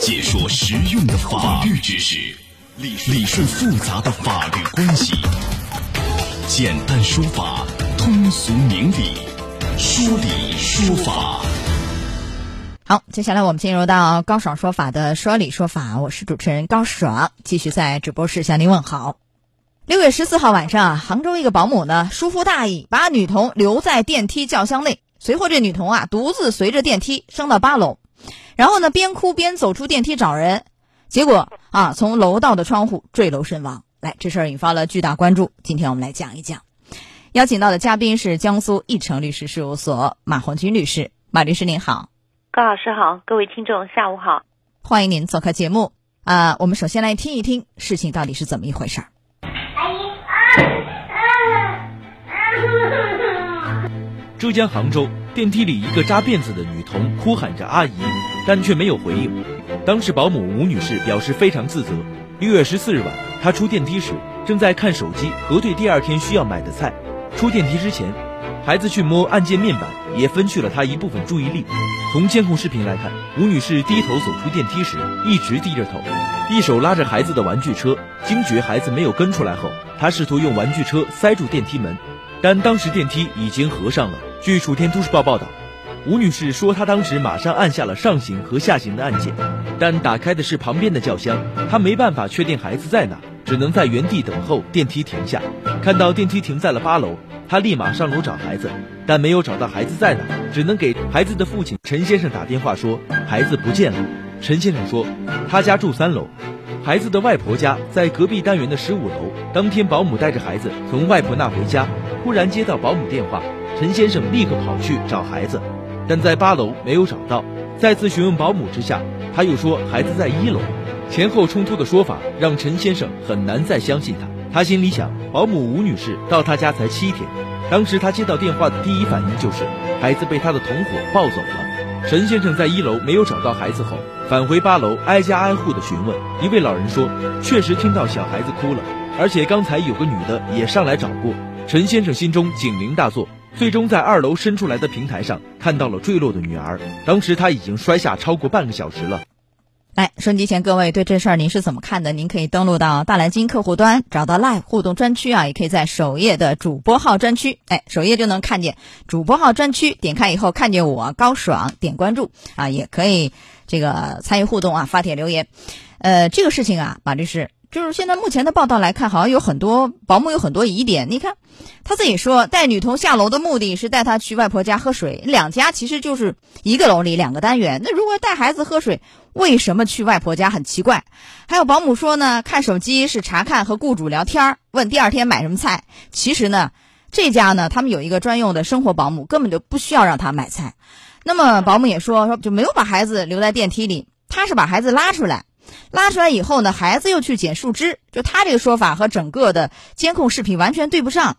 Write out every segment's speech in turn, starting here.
解说实用的法律知识，理理顺复杂的法律关系，简单说法，通俗明理，说理说法。好，接下来我们进入到高爽说法的说理说法，我是主持人高爽，继续在直播室向您问好。六月十四号晚上啊，杭州一个保姆呢疏忽大意，把女童留在电梯轿厢内，随后这女童啊独自随着电梯升到八楼，然后呢边哭边走出电梯找人，结果啊从楼道的窗户坠楼身亡。来，这事儿引发了巨大关注，今天我们来讲一讲。邀请到的嘉宾是江苏义成律师事务所马红军律师，马律师您好。高老师好，各位听众下午好，欢迎您做客节目啊！我们首先来听一听事情到底是怎么一回事儿。浙江杭州电梯里，一个扎辫子的女童哭喊着“阿姨”，但却没有回应。当时保姆吴女士表示非常自责。六月十四日晚，她出电梯时正在看手机核对第二天需要买的菜。出电梯之前。孩子去摸按键面板，也分去了他一部分注意力。从监控视频来看，吴女士低头走出电梯时一直低着头，一手拉着孩子的玩具车。惊觉孩子没有跟出来后，她试图用玩具车塞住电梯门，但当时电梯已经合上了。据《楚天都市报》报道，吴女士说，她当时马上按下了上行和下行的按键，但打开的是旁边的轿厢，她没办法确定孩子在哪，只能在原地等候电梯停下。看到电梯停在了八楼。她立马上楼找孩子，但没有找到孩子在哪，只能给孩子的父亲陈先生打电话说孩子不见了。陈先生说，他家住三楼，孩子的外婆家在隔壁单元的十五楼。当天保姆带着孩子从外婆那回家，忽然接到保姆电话，陈先生立刻跑去找孩子，但在八楼没有找到。再次询问保姆之下，他又说孩子在一楼。前后冲突的说法让陈先生很难再相信他。他心里想，保姆吴女士到他家才七天，当时他接到电话的第一反应就是孩子被他的同伙抱走了。陈先生在一楼没有找到孩子后，返回八楼挨家挨户的询问。一位老人说，确实听到小孩子哭了，而且刚才有个女的也上来找过。陈先生心中警铃大作，最终在二楼伸出来的平台上看到了坠落的女儿。当时他已经摔下超过半个小时了。来，收音机前各位对这事儿您是怎么看的？您可以登录到大蓝鲸客户端，找到 Live 互动专区啊，也可以在首页的主播号专区，哎，首页就能看见主播号专区，点开以后看见我高爽，点关注啊，也可以这个参与互动啊，发帖留言。呃，这个事情啊，马律师。就是现在目前的报道来看，好像有很多保姆有很多疑点。你看，他自己说带女童下楼的目的是带她去外婆家喝水，两家其实就是一个楼里两个单元。那如果带孩子喝水，为什么去外婆家很奇怪？还有保姆说呢，看手机是查看和雇主聊天，问第二天买什么菜。其实呢，这家呢他们有一个专用的生活保姆，根本就不需要让他买菜。那么保姆也说说就没有把孩子留在电梯里，他是把孩子拉出来。拉出来以后呢，孩子又去捡树枝，就他这个说法和整个的监控视频完全对不上。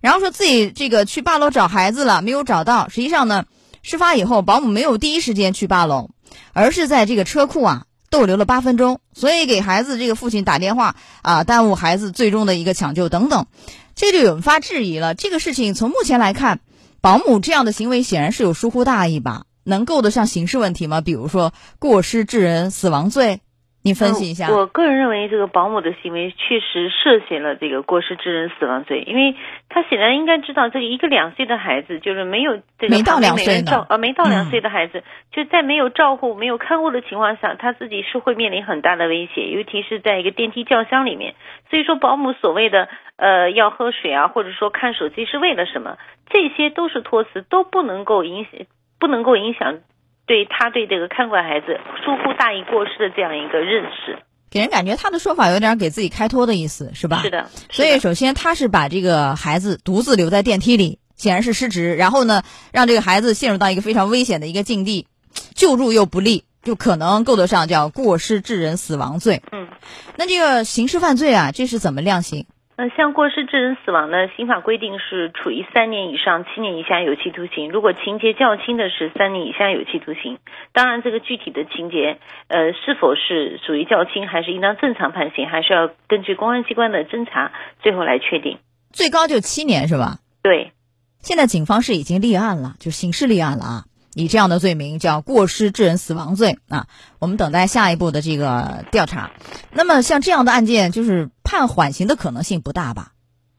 然后说自己这个去八楼找孩子了，没有找到。实际上呢，事发以后保姆没有第一时间去八楼，而是在这个车库啊逗留了八分钟，所以给孩子这个父亲打电话啊，耽误孩子最终的一个抢救等等，这就引发质疑了。这个事情从目前来看，保姆这样的行为显然是有疏忽大意吧？能够得上刑事问题吗？比如说过失致人死亡罪？你分析一下。我个人认为，这个保姆的行为确实涉嫌了这个过失致人死亡罪，因为他显然应该知道，这个一个两岁的孩子，就是没有这个没到两岁照呃没到两岁的孩子，就在没有照护、没有看护的情况下，他自己是会面临很大的危险，尤其是在一个电梯轿厢里面。所以说，保姆所谓的呃要喝水啊，或者说看手机是为了什么？这些都是托词，都不能够影响，不能够影响。对他对这个看管孩子疏忽大意过失的这样一个认识，给人感觉他的说法有点给自己开脱的意思，是吧？是的。所以首先他是把这个孩子独自留在电梯里，显然是失职，然后呢，让这个孩子陷入到一个非常危险的一个境地，救助又不利，就可能够得上叫过失致人死亡罪。嗯，那这个刑事犯罪啊，这是怎么量刑？呃，像过失致人死亡呢，刑法规定是处于三年以上七年以下有期徒刑。如果情节较轻的是三年以下有期徒刑。当然，这个具体的情节，呃，是否是属于较轻，还是应当正常判刑，还是要根据公安机关的侦查最后来确定。最高就七年是吧？对。现在警方是已经立案了，就刑事立案了啊。以这样的罪名叫过失致人死亡罪啊。我们等待下一步的这个调查。那么像这样的案件，就是判缓刑的可能性不大吧？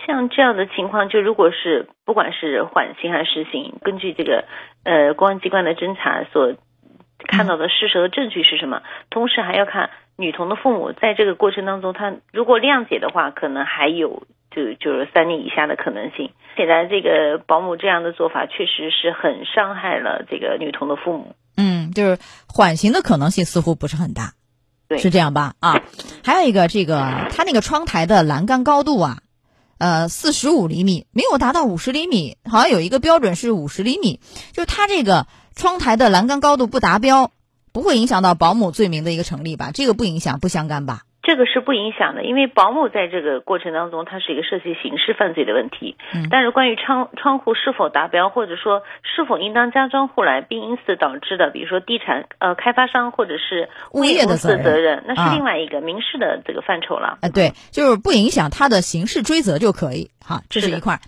像这样的情况，就如果是不管是缓刑还是实刑，根据这个呃公安机关的侦查所看到的事实和证据是什么，同时还要看女童的父母在这个过程当中，他如果谅解的话，可能还有就就是三年以下的可能性。显然，这个保姆这样的做法确实是很伤害了这个女童的父母。嗯，就是缓刑的可能性似乎不是很大，对，是这样吧？啊，还有一个这个他那个窗台的栏杆高度啊。呃，四十五厘米没有达到五十厘米，好像有一个标准是五十厘米，就是它这个窗台的栏杆高度不达标，不会影响到保姆罪名的一个成立吧？这个不影响，不相干吧？这个是不影响的，因为保姆在这个过程当中，它是一个涉及刑事犯罪的问题。嗯。但是关于窗窗户是否达标，或者说是否应当加装护栏，并因此导致的，比如说地产呃开发商或者是物业的责任，那是另外一个民事的这个范畴了。呃，对，就是不影响他的刑事追责就可以。好，这是一块儿。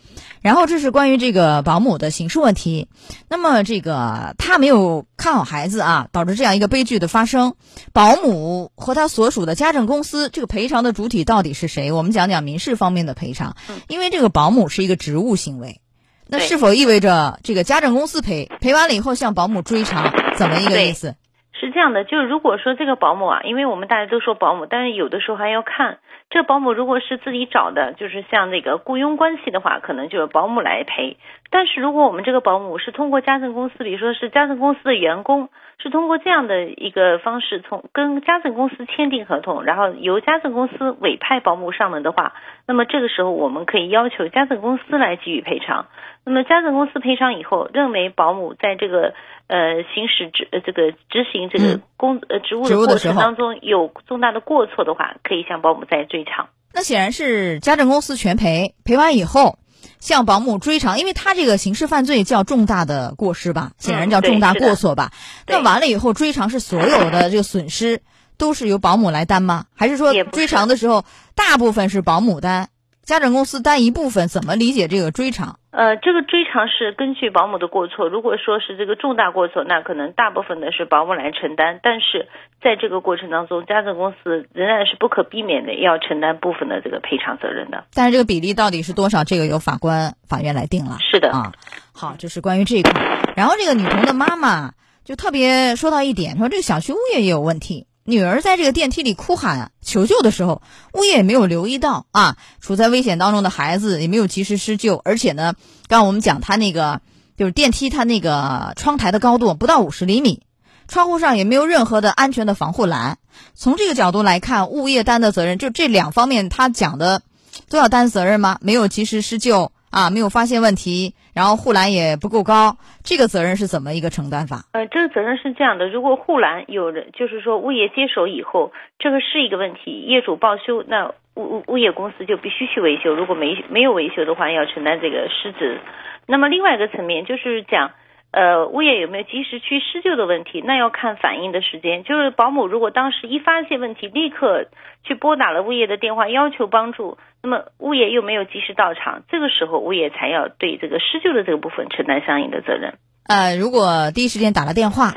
然后这是关于这个保姆的刑事问题。那么这个他没有看好孩子啊，导致这样一个悲剧的发生。保姆和他所属的家政公司，这个赔偿的主体到底是谁？我们讲讲民事方面的赔偿。因为这个保姆是一个职务行为，那是否意味着这个家政公司赔赔完了以后向保姆追偿？怎么一个意思？是这样的，就是如果说这个保姆啊，因为我们大家都说保姆，但是有的时候还要看。这保姆如果是自己找的，就是像那个雇佣关系的话，可能就是保姆来赔。但是如果我们这个保姆是通过家政公司，比如说是家政公司的员工，是通过这样的一个方式，从跟家政公司签订合同，然后由家政公司委派保姆上门的话，那么这个时候我们可以要求家政公司来给予赔偿。那么家政公司赔偿以后，认为保姆在这个呃行使执这个执行这个工呃职务的过程当中有重大的过错的话，可以向保姆再追偿。那显然是家政公司全赔，赔完以后向保姆追偿，因为他这个刑事犯罪叫重大的过失吧，显然叫重大过错吧。那完了以后追偿是所有的这个损失都是由保姆来担吗？还是说追偿的时候大部分是保姆担？家政公司担一部分，怎么理解这个追偿？呃，这个追偿是根据保姆的过错。如果说是这个重大过错，那可能大部分的是保姆来承担。但是在这个过程当中，家政公司仍然是不可避免的要承担部分的这个赔偿责任的。但是这个比例到底是多少？这个由法官、法院来定了。是的啊。好，这是关于这一块。然后这个女童的妈妈就特别说到一点，说这个小区物业也有问题。女儿在这个电梯里哭喊求救的时候，物业也没有留意到啊，处在危险当中的孩子也没有及时施救，而且呢，刚我们讲他那个就是电梯，他那个窗台的高度不到五十厘米，窗户上也没有任何的安全的防护栏。从这个角度来看，物业担的责任就这两方面，他讲的都要担责任吗？没有及时施救。啊，没有发现问题，然后护栏也不够高，这个责任是怎么一个承担法？呃，这个责任是这样的，如果护栏有人，就是说物业接手以后，这个是一个问题，业主报修，那物物物业公司就必须去维修，如果没没有维修的话，要承担这个失职。那么另外一个层面就是讲。呃，物业有没有及时去施救的问题？那要看反应的时间。就是保姆如果当时一发现问题，立刻去拨打了物业的电话要求帮助，那么物业又没有及时到场，这个时候物业才要对这个施救的这个部分承担相应的责任。呃，如果第一时间打了电话，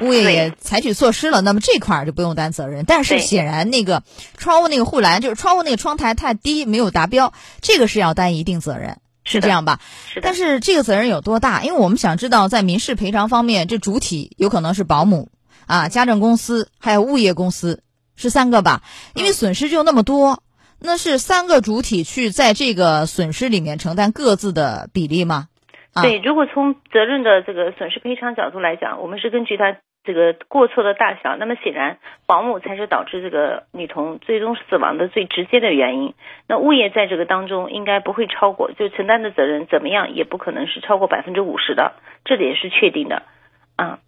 物业也采取措施了，那么这块儿就不用担责任。但是显然那个窗户那个护栏，就是窗户那个窗台太低，没有达标，这个是要担一定责任。是这样吧？是但是这个责任有多大？因为我们想知道，在民事赔偿方面，这主体有可能是保姆啊、家政公司，还有物业公司，是三个吧？因为损失就那么多，那是三个主体去在这个损失里面承担各自的比例吗？对，如果从责任的这个损失赔偿角度来讲，我们是根据他。这个过错的大小，那么显然保姆才是导致这个女童最终死亡的最直接的原因。那物业在这个当中应该不会超过，就承担的责任怎么样也不可能是超过百分之五十的，这点是确定的。嗯，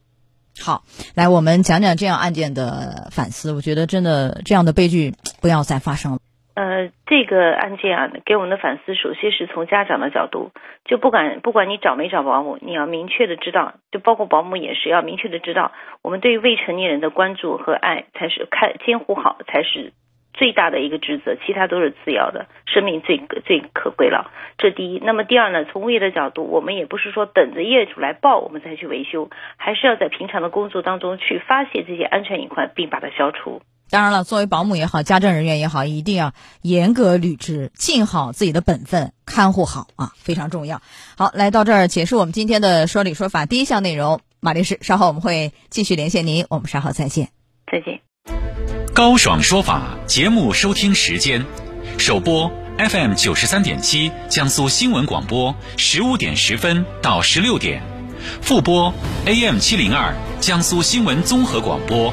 好，来我们讲讲这样案件的反思。我觉得真的这样的悲剧不要再发生了。呃，这个案件啊，给我们的反思，首先是从家长的角度，就不管不管你找没找保姆，你要明确的知道，就包括保姆也是要明确的知道，我们对于未成年人的关注和爱才是看监护好才是最大的一个职责，其他都是次要的，生命最最可贵了。这第一。那么第二呢？从物业的角度，我们也不是说等着业主来报我们再去维修，还是要在平常的工作当中去发现这些安全隐患，并把它消除。当然了，作为保姆也好，家政人员也好，一定要严格履职，尽好自己的本分，看护好啊，非常重要。好，来到这儿结束我们今天的说理说法第一项内容。马律师，稍后我们会继续连线您，我们稍后再见。再见。高爽说法节目收听时间：首播 FM 九十三点七，江苏新闻广播，十五点十分到十六点；复播 AM 七零二，江苏新闻综合广播。